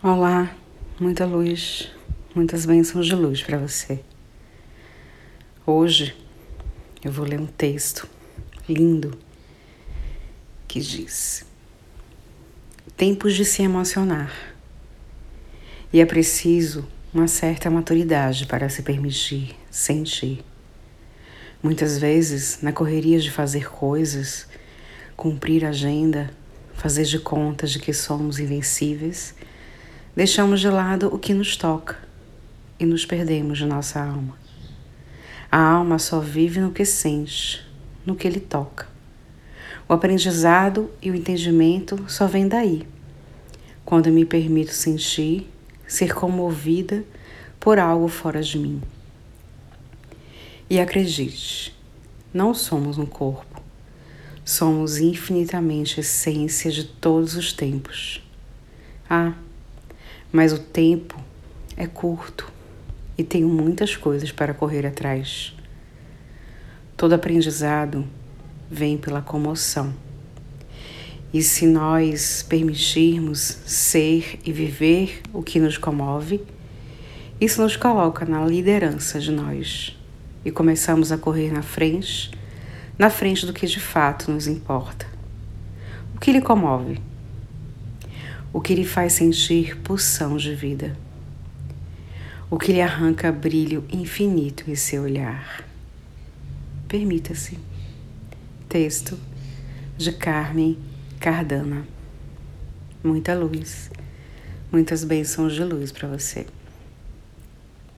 Olá, muita luz, muitas bênçãos de luz para você. Hoje eu vou ler um texto lindo que diz: Tempos de se emocionar. E é preciso uma certa maturidade para se permitir sentir. Muitas vezes, na correria de fazer coisas, cumprir agenda, fazer de conta de que somos invencíveis, deixamos de lado o que nos toca e nos perdemos de nossa alma. A alma só vive no que sente, no que lhe toca. O aprendizado e o entendimento só vêm daí, quando me permito sentir, ser comovida por algo fora de mim. E acredite, não somos um corpo, somos infinitamente essência de todos os tempos. Ah, mas o tempo é curto e tenho muitas coisas para correr atrás. Todo aprendizado vem pela comoção. E se nós permitirmos ser e viver o que nos comove, isso nos coloca na liderança de nós e começamos a correr na frente, na frente do que de fato nos importa. O que lhe comove? O que lhe faz sentir pulsão de vida, o que lhe arranca brilho infinito em seu olhar. Permita-se. Texto de Carmen Cardana. Muita luz, muitas bênçãos de luz para você.